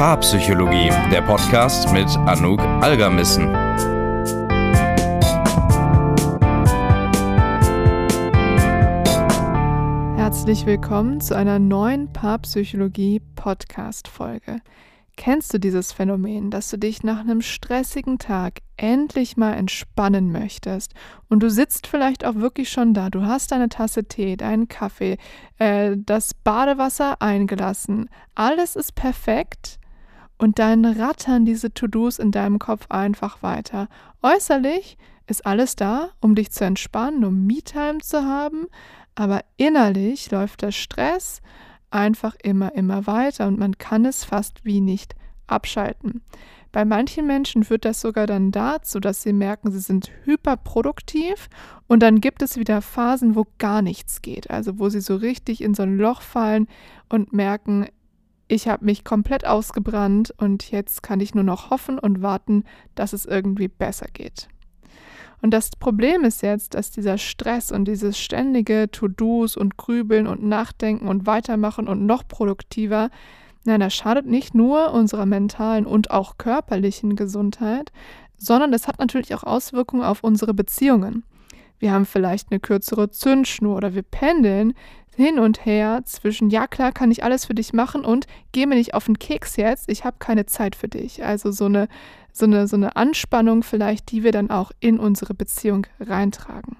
Paarpsychologie, der Podcast mit Anouk Algermissen. Herzlich willkommen zu einer neuen Paarpsychologie-Podcast-Folge. Kennst du dieses Phänomen, dass du dich nach einem stressigen Tag endlich mal entspannen möchtest und du sitzt vielleicht auch wirklich schon da, du hast deine Tasse Tee, deinen Kaffee, äh, das Badewasser eingelassen, alles ist perfekt und dann rattern diese To-Dos in deinem Kopf einfach weiter. Äußerlich ist alles da, um dich zu entspannen, um Me-Time zu haben, aber innerlich läuft der Stress, einfach immer, immer weiter und man kann es fast wie nicht abschalten. Bei manchen Menschen führt das sogar dann dazu, dass sie merken, sie sind hyperproduktiv und dann gibt es wieder Phasen, wo gar nichts geht. Also wo sie so richtig in so ein Loch fallen und merken, ich habe mich komplett ausgebrannt und jetzt kann ich nur noch hoffen und warten, dass es irgendwie besser geht. Und das Problem ist jetzt, dass dieser Stress und dieses ständige To-Dos und Grübeln und Nachdenken und Weitermachen und noch produktiver, nein, das schadet nicht nur unserer mentalen und auch körperlichen Gesundheit, sondern es hat natürlich auch Auswirkungen auf unsere Beziehungen. Wir haben vielleicht eine kürzere Zündschnur oder wir pendeln hin und her zwischen, ja klar, kann ich alles für dich machen und geh mir nicht auf den Keks jetzt, ich habe keine Zeit für dich. Also so eine, so, eine, so eine Anspannung vielleicht, die wir dann auch in unsere Beziehung reintragen.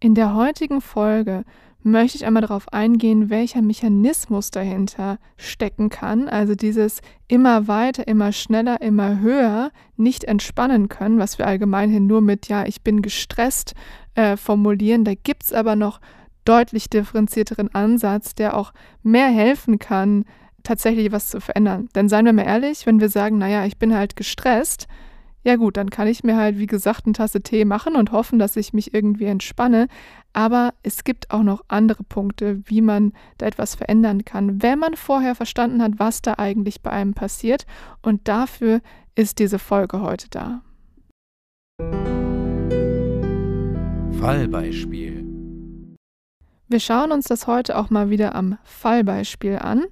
In der heutigen Folge möchte ich einmal darauf eingehen, welcher Mechanismus dahinter stecken kann. Also dieses immer weiter, immer schneller, immer höher nicht entspannen können, was wir allgemeinhin nur mit, ja, ich bin gestresst äh, formulieren. Da gibt es aber noch deutlich differenzierteren Ansatz, der auch mehr helfen kann, tatsächlich was zu verändern. Denn seien wir mal ehrlich, wenn wir sagen, naja, ich bin halt gestresst, ja gut, dann kann ich mir halt, wie gesagt, eine Tasse Tee machen und hoffen, dass ich mich irgendwie entspanne. Aber es gibt auch noch andere Punkte, wie man da etwas verändern kann, wenn man vorher verstanden hat, was da eigentlich bei einem passiert. Und dafür ist diese Folge heute da. Fallbeispiel. Wir schauen uns das heute auch mal wieder am Fallbeispiel an.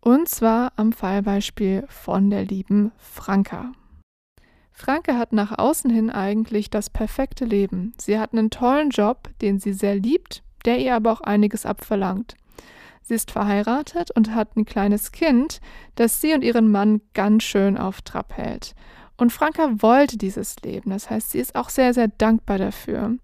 Und zwar am Fallbeispiel von der lieben Franka. Franke hat nach außen hin eigentlich das perfekte Leben. Sie hat einen tollen Job, den sie sehr liebt, der ihr aber auch einiges abverlangt. Sie ist verheiratet und hat ein kleines Kind, das sie und ihren Mann ganz schön auf Trab hält. Und Franka wollte dieses Leben, das heißt, sie ist auch sehr, sehr dankbar dafür.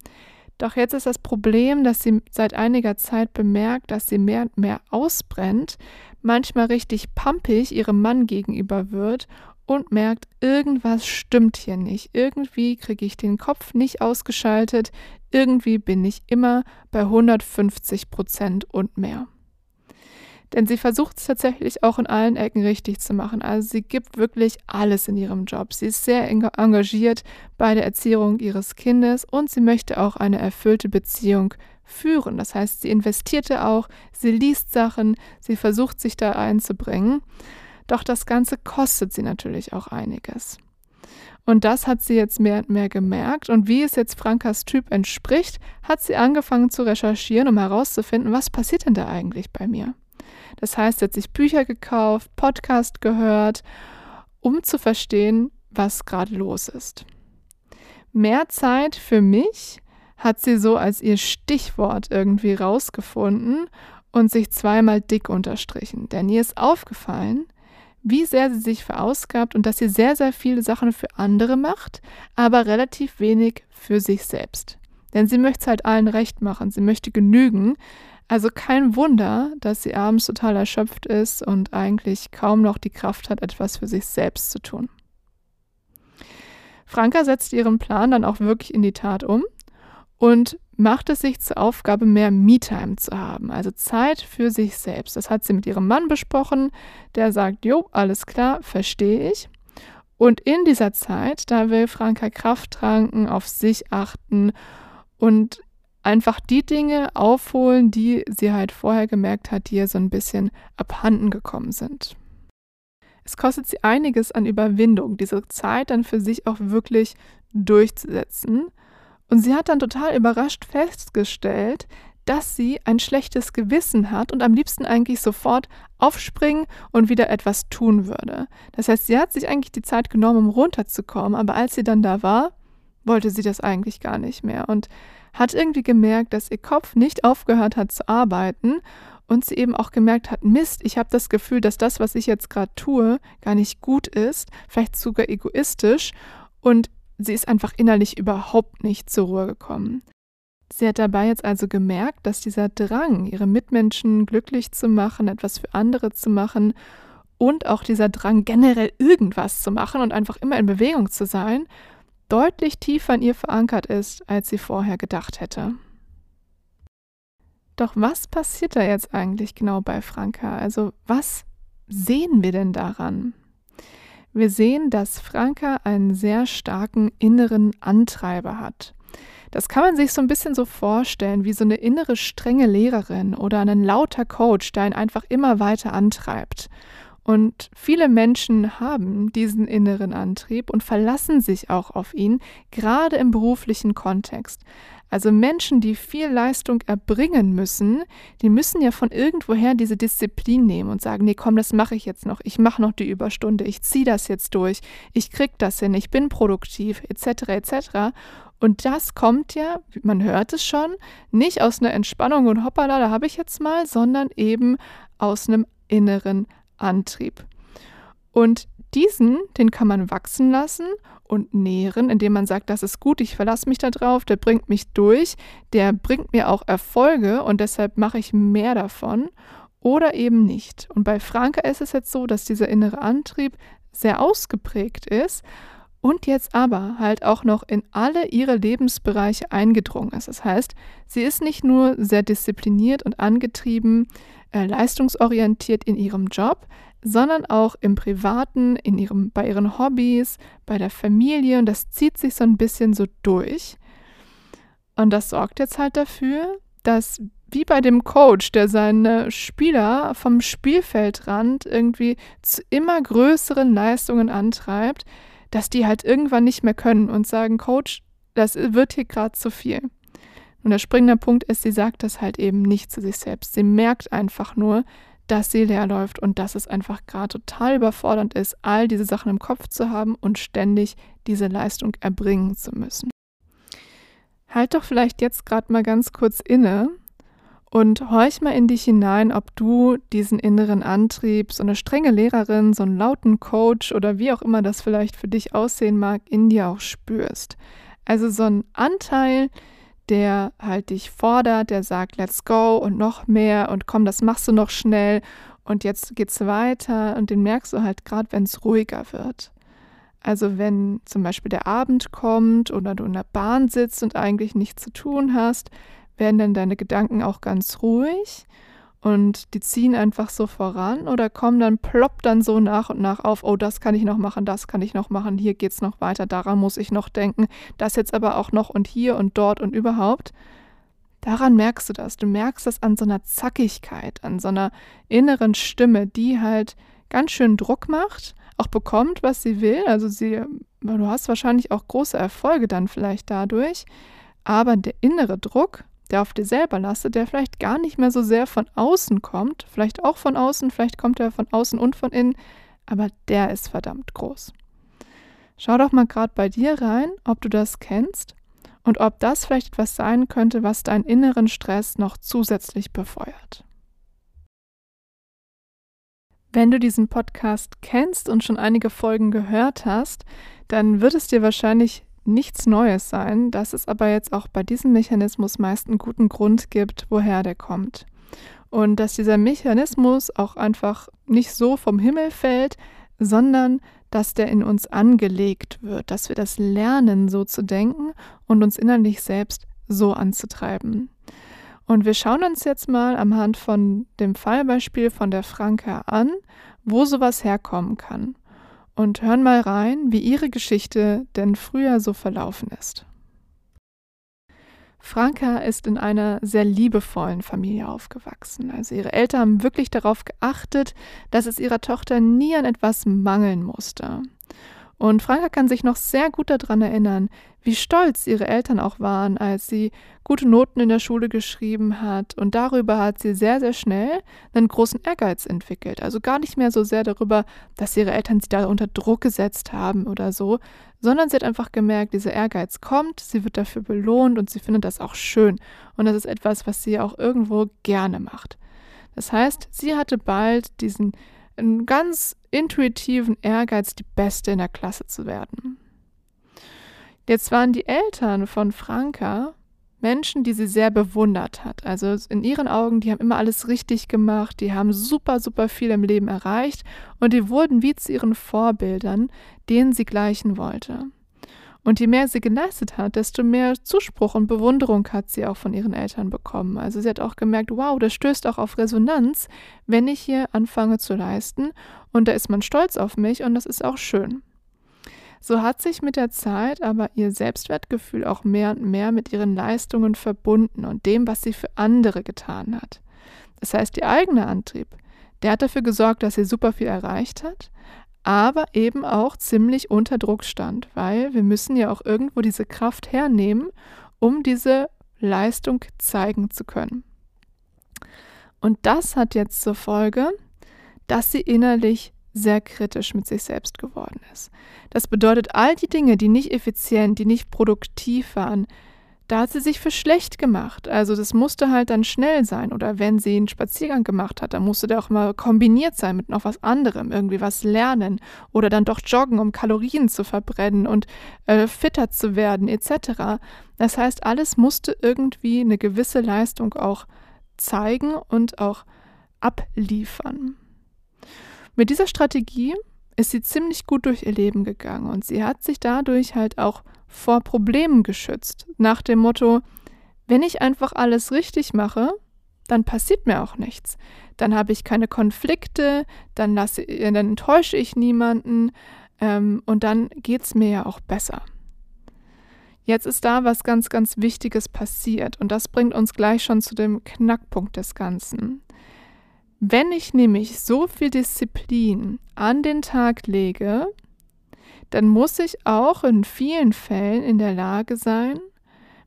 Doch jetzt ist das Problem, dass sie seit einiger Zeit bemerkt, dass sie mehr und mehr ausbrennt, manchmal richtig pampig ihrem Mann gegenüber wird und merkt, irgendwas stimmt hier nicht. Irgendwie kriege ich den Kopf nicht ausgeschaltet. Irgendwie bin ich immer bei 150 Prozent und mehr. Denn sie versucht es tatsächlich auch in allen Ecken richtig zu machen. Also sie gibt wirklich alles in ihrem Job. Sie ist sehr engagiert bei der Erziehung ihres Kindes und sie möchte auch eine erfüllte Beziehung führen. Das heißt, sie investierte auch, sie liest Sachen, sie versucht sich da einzubringen. Doch das Ganze kostet sie natürlich auch einiges. Und das hat sie jetzt mehr und mehr gemerkt. Und wie es jetzt Frankas Typ entspricht, hat sie angefangen zu recherchieren, um herauszufinden, was passiert denn da eigentlich bei mir. Das heißt, sie hat sich Bücher gekauft, Podcast gehört, um zu verstehen, was gerade los ist. Mehr Zeit für mich hat sie so als ihr Stichwort irgendwie rausgefunden und sich zweimal dick unterstrichen. Denn ihr ist aufgefallen, wie sehr sie sich verausgabt und dass sie sehr, sehr viele Sachen für andere macht, aber relativ wenig für sich selbst. Denn sie möchte es halt allen recht machen, sie möchte genügen, also kein Wunder, dass sie abends total erschöpft ist und eigentlich kaum noch die Kraft hat, etwas für sich selbst zu tun. Franka setzt ihren Plan dann auch wirklich in die Tat um und macht es sich zur Aufgabe, mehr Me-Time zu haben, also Zeit für sich selbst. Das hat sie mit ihrem Mann besprochen, der sagt, jo, alles klar, verstehe ich. Und in dieser Zeit, da will Franka Kraft tranken, auf sich achten und einfach die Dinge aufholen, die sie halt vorher gemerkt hat, die ihr so ein bisschen abhanden gekommen sind. Es kostet sie einiges an Überwindung, diese Zeit dann für sich auch wirklich durchzusetzen. Und sie hat dann total überrascht festgestellt, dass sie ein schlechtes Gewissen hat und am liebsten eigentlich sofort aufspringen und wieder etwas tun würde. Das heißt, sie hat sich eigentlich die Zeit genommen, um runterzukommen, aber als sie dann da war, wollte sie das eigentlich gar nicht mehr und hat irgendwie gemerkt, dass ihr Kopf nicht aufgehört hat zu arbeiten und sie eben auch gemerkt hat, Mist, ich habe das Gefühl, dass das, was ich jetzt gerade tue, gar nicht gut ist, vielleicht sogar egoistisch und sie ist einfach innerlich überhaupt nicht zur Ruhe gekommen. Sie hat dabei jetzt also gemerkt, dass dieser Drang, ihre Mitmenschen glücklich zu machen, etwas für andere zu machen und auch dieser Drang, generell irgendwas zu machen und einfach immer in Bewegung zu sein, deutlich tiefer in ihr verankert ist, als sie vorher gedacht hätte. Doch was passiert da jetzt eigentlich genau bei Franka? Also was sehen wir denn daran? Wir sehen, dass Franka einen sehr starken inneren Antreiber hat. Das kann man sich so ein bisschen so vorstellen, wie so eine innere strenge Lehrerin oder ein lauter Coach, der ihn einfach immer weiter antreibt. Und viele Menschen haben diesen inneren Antrieb und verlassen sich auch auf ihn, gerade im beruflichen Kontext. Also Menschen, die viel Leistung erbringen müssen, die müssen ja von irgendwoher diese Disziplin nehmen und sagen, nee, komm, das mache ich jetzt noch. Ich mache noch die Überstunde, ich ziehe das jetzt durch, ich krieg das hin, ich bin produktiv, etc. etc. Und das kommt ja, man hört es schon, nicht aus einer Entspannung und hoppala, da habe ich jetzt mal, sondern eben aus einem inneren Antrieb. Und diesen, den kann man wachsen lassen und nähren, indem man sagt, das ist gut, ich verlasse mich da drauf, der bringt mich durch, der bringt mir auch Erfolge und deshalb mache ich mehr davon oder eben nicht. Und bei Franke ist es jetzt so, dass dieser innere Antrieb sehr ausgeprägt ist und jetzt aber halt auch noch in alle ihre Lebensbereiche eingedrungen ist. Das heißt, sie ist nicht nur sehr diszipliniert und angetrieben, äh, leistungsorientiert in ihrem Job, sondern auch im Privaten, in ihrem, bei ihren Hobbys, bei der Familie und das zieht sich so ein bisschen so durch. Und das sorgt jetzt halt dafür, dass wie bei dem Coach, der seine Spieler vom Spielfeldrand irgendwie zu immer größeren Leistungen antreibt, dass die halt irgendwann nicht mehr können und sagen, Coach, das wird hier gerade zu viel. Und der springende Punkt ist, sie sagt das halt eben nicht zu sich selbst. Sie merkt einfach nur, dass sie leer läuft und dass es einfach gerade total überfordernd ist, all diese Sachen im Kopf zu haben und ständig diese Leistung erbringen zu müssen. Halt doch vielleicht jetzt gerade mal ganz kurz inne und horch mal in dich hinein, ob du diesen inneren Antrieb, so eine strenge Lehrerin, so einen lauten Coach oder wie auch immer das vielleicht für dich aussehen mag, in dir auch spürst. Also so ein Anteil, der halt dich fordert, der sagt, let's go und noch mehr und komm, das machst du noch schnell und jetzt geht's weiter und den merkst du halt gerade, wenn es ruhiger wird. Also wenn zum Beispiel der Abend kommt oder du in der Bahn sitzt und eigentlich nichts zu tun hast, werden dann deine Gedanken auch ganz ruhig und die ziehen einfach so voran oder kommen dann, ploppt dann so nach und nach auf, oh, das kann ich noch machen, das kann ich noch machen, hier geht es noch weiter, daran muss ich noch denken, das jetzt aber auch noch und hier und dort und überhaupt. Daran merkst du das. Du merkst das an so einer Zackigkeit, an so einer inneren Stimme, die halt ganz schön Druck macht, auch bekommt, was sie will. Also sie, du hast wahrscheinlich auch große Erfolge dann vielleicht dadurch. Aber der innere Druck, der auf dir selber lastet, der vielleicht gar nicht mehr so sehr von außen kommt, vielleicht auch von außen, vielleicht kommt er von außen und von innen, aber der ist verdammt groß. Schau doch mal gerade bei dir rein, ob du das kennst und ob das vielleicht etwas sein könnte, was deinen inneren Stress noch zusätzlich befeuert. Wenn du diesen Podcast kennst und schon einige Folgen gehört hast, dann wird es dir wahrscheinlich nichts Neues sein, dass es aber jetzt auch bei diesem Mechanismus meist einen guten Grund gibt, woher der kommt. Und dass dieser Mechanismus auch einfach nicht so vom Himmel fällt, sondern dass der in uns angelegt wird, dass wir das lernen, so zu denken und uns innerlich selbst so anzutreiben. Und wir schauen uns jetzt mal am Hand von dem Fallbeispiel von der Franke an, wo sowas herkommen kann und hören mal rein, wie ihre Geschichte denn früher so verlaufen ist. Franka ist in einer sehr liebevollen Familie aufgewachsen. Also ihre Eltern haben wirklich darauf geachtet, dass es ihrer Tochter nie an etwas mangeln musste. Und Franka kann sich noch sehr gut daran erinnern, wie stolz ihre Eltern auch waren, als sie gute Noten in der Schule geschrieben hat. Und darüber hat sie sehr, sehr schnell einen großen Ehrgeiz entwickelt. Also gar nicht mehr so sehr darüber, dass ihre Eltern sie da unter Druck gesetzt haben oder so, sondern sie hat einfach gemerkt, dieser Ehrgeiz kommt, sie wird dafür belohnt und sie findet das auch schön. Und das ist etwas, was sie auch irgendwo gerne macht. Das heißt, sie hatte bald diesen einen ganz intuitiven Ehrgeiz, die Beste in der Klasse zu werden. Jetzt waren die Eltern von Franka Menschen, die sie sehr bewundert hat. Also in ihren Augen, die haben immer alles richtig gemacht, die haben super, super viel im Leben erreicht und die wurden wie zu ihren Vorbildern, denen sie gleichen wollte. Und je mehr sie geleistet hat, desto mehr Zuspruch und Bewunderung hat sie auch von ihren Eltern bekommen. Also sie hat auch gemerkt, wow, das stößt auch auf Resonanz, wenn ich hier anfange zu leisten. Und da ist man stolz auf mich und das ist auch schön. So hat sich mit der Zeit aber ihr Selbstwertgefühl auch mehr und mehr mit ihren Leistungen verbunden und dem, was sie für andere getan hat. Das heißt, ihr eigener Antrieb, der hat dafür gesorgt, dass sie super viel erreicht hat, aber eben auch ziemlich unter Druck stand, weil wir müssen ja auch irgendwo diese Kraft hernehmen, um diese Leistung zeigen zu können. Und das hat jetzt zur Folge, dass sie innerlich sehr kritisch mit sich selbst geworden ist. Das bedeutet, all die Dinge, die nicht effizient, die nicht produktiv waren, da hat sie sich für schlecht gemacht. Also das musste halt dann schnell sein. Oder wenn sie einen Spaziergang gemacht hat, dann musste der auch mal kombiniert sein mit noch was anderem, irgendwie was lernen. Oder dann doch joggen, um Kalorien zu verbrennen und äh, fitter zu werden, etc. Das heißt, alles musste irgendwie eine gewisse Leistung auch zeigen und auch abliefern. Mit dieser Strategie ist sie ziemlich gut durch ihr Leben gegangen und sie hat sich dadurch halt auch vor Problemen geschützt. Nach dem Motto, wenn ich einfach alles richtig mache, dann passiert mir auch nichts. Dann habe ich keine Konflikte, dann, lasse, dann enttäusche ich niemanden ähm, und dann geht es mir ja auch besser. Jetzt ist da was ganz, ganz Wichtiges passiert und das bringt uns gleich schon zu dem Knackpunkt des Ganzen. Wenn ich nämlich so viel Disziplin an den Tag lege, dann muss ich auch in vielen Fällen in der Lage sein,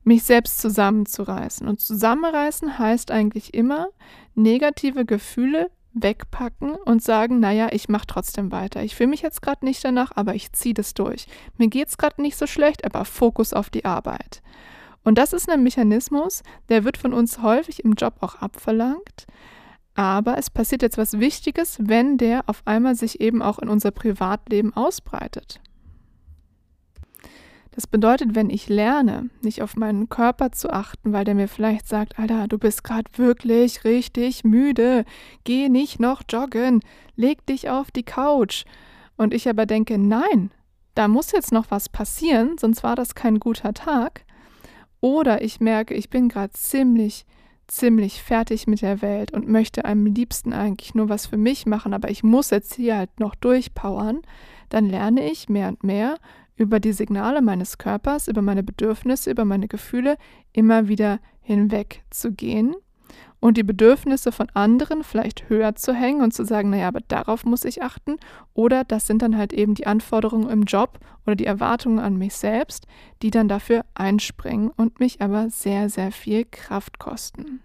mich selbst zusammenzureißen. Und zusammenreißen heißt eigentlich immer negative Gefühle wegpacken und sagen, naja, ich mache trotzdem weiter. Ich fühle mich jetzt gerade nicht danach, aber ich ziehe das durch. Mir geht es gerade nicht so schlecht, aber Fokus auf die Arbeit. Und das ist ein Mechanismus, der wird von uns häufig im Job auch abverlangt. Aber es passiert jetzt was Wichtiges, wenn der auf einmal sich eben auch in unser Privatleben ausbreitet. Das bedeutet, wenn ich lerne, nicht auf meinen Körper zu achten, weil der mir vielleicht sagt, Alter, du bist gerade wirklich richtig müde, geh nicht noch joggen, leg dich auf die Couch. Und ich aber denke, nein, da muss jetzt noch was passieren, sonst war das kein guter Tag. Oder ich merke, ich bin gerade ziemlich, ziemlich fertig mit der Welt und möchte am liebsten eigentlich nur was für mich machen, aber ich muss jetzt hier halt noch durchpowern, dann lerne ich mehr und mehr über die Signale meines Körpers, über meine Bedürfnisse, über meine Gefühle immer wieder hinweg zu gehen und die Bedürfnisse von anderen vielleicht höher zu hängen und zu sagen, naja, aber darauf muss ich achten. Oder das sind dann halt eben die Anforderungen im Job oder die Erwartungen an mich selbst, die dann dafür einspringen und mich aber sehr, sehr viel Kraft kosten.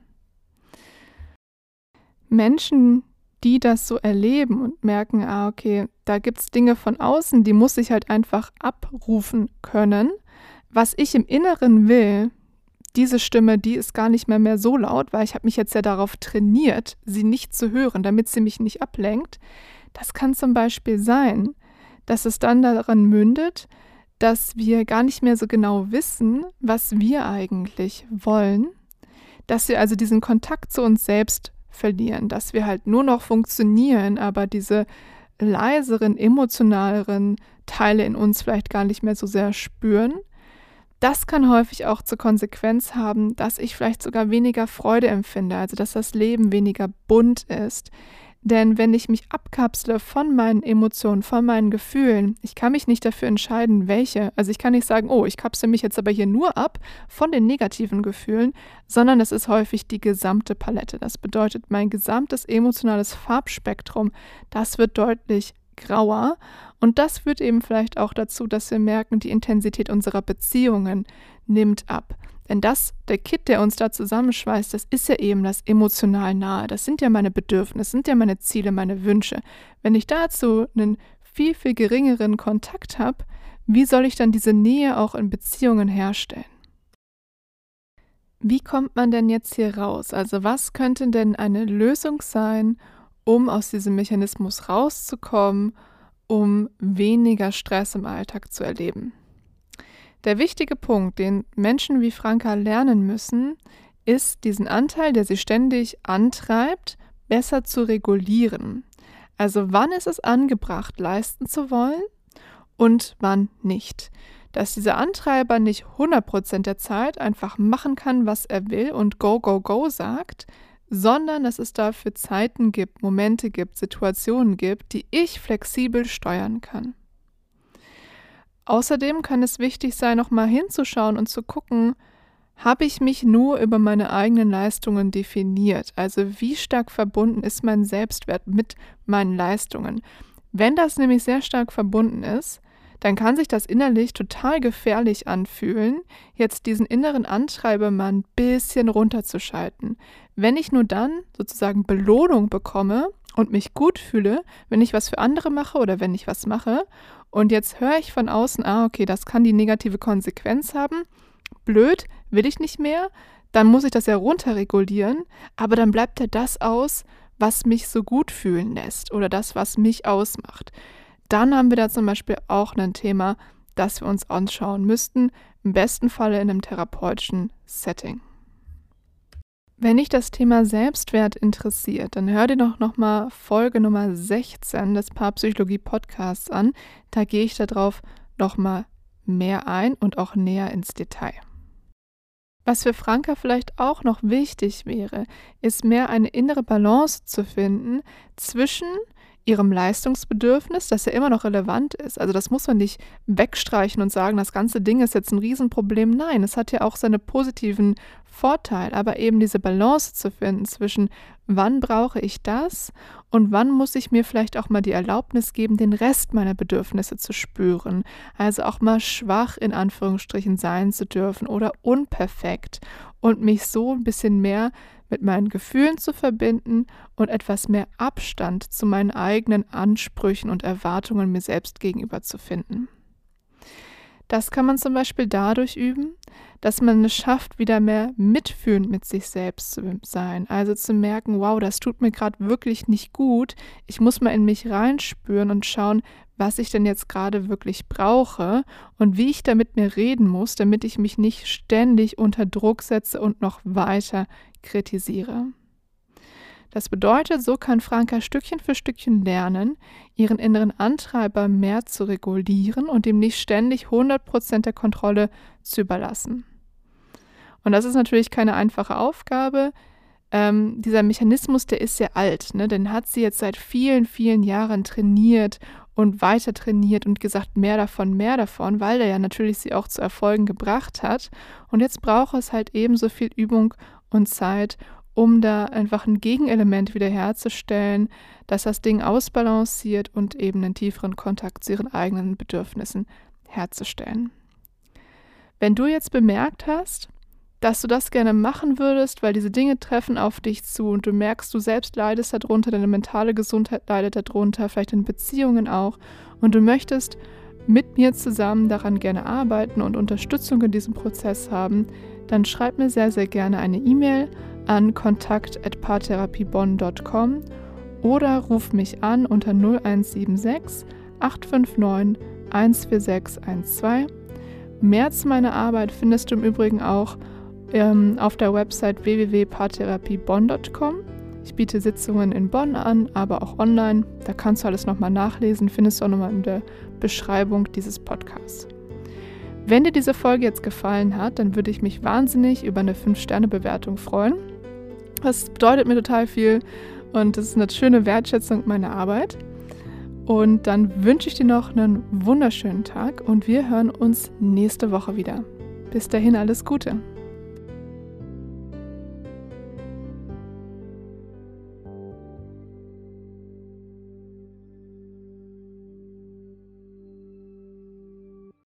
Menschen, die das so erleben und merken, ah, okay, da gibt es Dinge von außen, die muss ich halt einfach abrufen können. Was ich im Inneren will, diese Stimme, die ist gar nicht mehr, mehr so laut, weil ich habe mich jetzt ja darauf trainiert, sie nicht zu hören, damit sie mich nicht ablenkt. Das kann zum Beispiel sein, dass es dann daran mündet, dass wir gar nicht mehr so genau wissen, was wir eigentlich wollen, dass wir also diesen Kontakt zu uns selbst verlieren, dass wir halt nur noch funktionieren, aber diese leiseren, emotionaleren Teile in uns vielleicht gar nicht mehr so sehr spüren. Das kann häufig auch zur Konsequenz haben, dass ich vielleicht sogar weniger Freude empfinde, also dass das Leben weniger bunt ist, denn wenn ich mich abkapsle von meinen Emotionen, von meinen Gefühlen, ich kann mich nicht dafür entscheiden, welche. Also ich kann nicht sagen, oh, ich kapsle mich jetzt aber hier nur ab von den negativen Gefühlen, sondern es ist häufig die gesamte Palette. Das bedeutet, mein gesamtes emotionales Farbspektrum, das wird deutlich grauer. Und das führt eben vielleicht auch dazu, dass wir merken, die Intensität unserer Beziehungen nimmt ab. Denn das, der Kit, der uns da zusammenschweißt, das ist ja eben das emotional nahe. Das sind ja meine Bedürfnisse, sind ja meine Ziele, meine Wünsche. Wenn ich dazu einen viel, viel geringeren Kontakt habe, wie soll ich dann diese Nähe auch in Beziehungen herstellen? Wie kommt man denn jetzt hier raus? Also was könnte denn eine Lösung sein, um aus diesem Mechanismus rauszukommen, um weniger Stress im Alltag zu erleben? Der wichtige Punkt, den Menschen wie Franka lernen müssen, ist, diesen Anteil, der sie ständig antreibt, besser zu regulieren. Also wann ist es angebracht, leisten zu wollen und wann nicht. Dass dieser Antreiber nicht 100% der Zeit einfach machen kann, was er will und go, go, go sagt, sondern dass es dafür Zeiten gibt, Momente gibt, Situationen gibt, die ich flexibel steuern kann. Außerdem kann es wichtig sein, nochmal hinzuschauen und zu gucken, habe ich mich nur über meine eigenen Leistungen definiert? Also wie stark verbunden ist mein Selbstwert mit meinen Leistungen? Wenn das nämlich sehr stark verbunden ist, dann kann sich das innerlich total gefährlich anfühlen, jetzt diesen inneren Antreiber mal ein bisschen runterzuschalten. Wenn ich nur dann sozusagen Belohnung bekomme und mich gut fühle, wenn ich was für andere mache oder wenn ich was mache und jetzt höre ich von außen, ah, okay, das kann die negative Konsequenz haben. Blöd, will ich nicht mehr. Dann muss ich das ja runterregulieren. Aber dann bleibt ja das aus, was mich so gut fühlen lässt oder das, was mich ausmacht. Dann haben wir da zum Beispiel auch ein Thema, das wir uns anschauen müssten, im besten Falle in einem therapeutischen Setting. Wenn dich das Thema Selbstwert interessiert, dann hör dir doch nochmal Folge Nummer 16 des Paarpsychologie Podcasts an. Da gehe ich darauf nochmal mehr ein und auch näher ins Detail. Was für Franka vielleicht auch noch wichtig wäre, ist mehr eine innere Balance zu finden zwischen ihrem Leistungsbedürfnis, das ja immer noch relevant ist. Also das muss man nicht wegstreichen und sagen, das ganze Ding ist jetzt ein Riesenproblem. Nein, es hat ja auch seine positiven Vorteile, aber eben diese Balance zu finden zwischen wann brauche ich das und wann muss ich mir vielleicht auch mal die Erlaubnis geben, den Rest meiner Bedürfnisse zu spüren. Also auch mal schwach in Anführungsstrichen sein zu dürfen oder unperfekt und mich so ein bisschen mehr mit meinen Gefühlen zu verbinden und etwas mehr Abstand zu meinen eigenen Ansprüchen und Erwartungen mir selbst gegenüber zu finden. Das kann man zum Beispiel dadurch üben, dass man es schafft, wieder mehr mitfühlend mit sich selbst zu sein. Also zu merken, wow, das tut mir gerade wirklich nicht gut. Ich muss mal in mich reinspüren und schauen, was ich denn jetzt gerade wirklich brauche und wie ich da mit mir reden muss, damit ich mich nicht ständig unter Druck setze und noch weiter kritisiere. Das bedeutet, so kann Franka Stückchen für Stückchen lernen, ihren inneren Antreiber mehr zu regulieren und ihm nicht ständig 100% der Kontrolle zu überlassen. Und das ist natürlich keine einfache Aufgabe. Ähm, dieser Mechanismus, der ist sehr alt, ne? den hat sie jetzt seit vielen, vielen Jahren trainiert und weiter trainiert und gesagt, mehr davon, mehr davon, weil er ja natürlich sie auch zu Erfolgen gebracht hat. Und jetzt braucht es halt ebenso viel Übung und Zeit, um da einfach ein Gegenelement wiederherzustellen, das das Ding ausbalanciert und eben einen tieferen Kontakt zu ihren eigenen Bedürfnissen herzustellen. Wenn du jetzt bemerkt hast, dass du das gerne machen würdest, weil diese Dinge treffen auf dich zu und du merkst, du selbst leidest darunter, deine mentale Gesundheit leidet darunter, vielleicht in Beziehungen auch, und du möchtest mit mir zusammen daran gerne arbeiten und Unterstützung in diesem Prozess haben, dann schreib mir sehr, sehr gerne eine E-Mail an kontakt.paartherapiebonn.com oder ruf mich an unter 0176 859 14612. Mehr zu meiner Arbeit findest du im Übrigen auch ähm, auf der Website www.paartherapiebonn.com. Ich biete Sitzungen in Bonn an, aber auch online. Da kannst du alles nochmal nachlesen, findest du auch nochmal in der Beschreibung dieses Podcasts. Wenn dir diese Folge jetzt gefallen hat, dann würde ich mich wahnsinnig über eine 5-Sterne-Bewertung freuen. Das bedeutet mir total viel und das ist eine schöne Wertschätzung meiner Arbeit. Und dann wünsche ich dir noch einen wunderschönen Tag und wir hören uns nächste Woche wieder. Bis dahin alles Gute.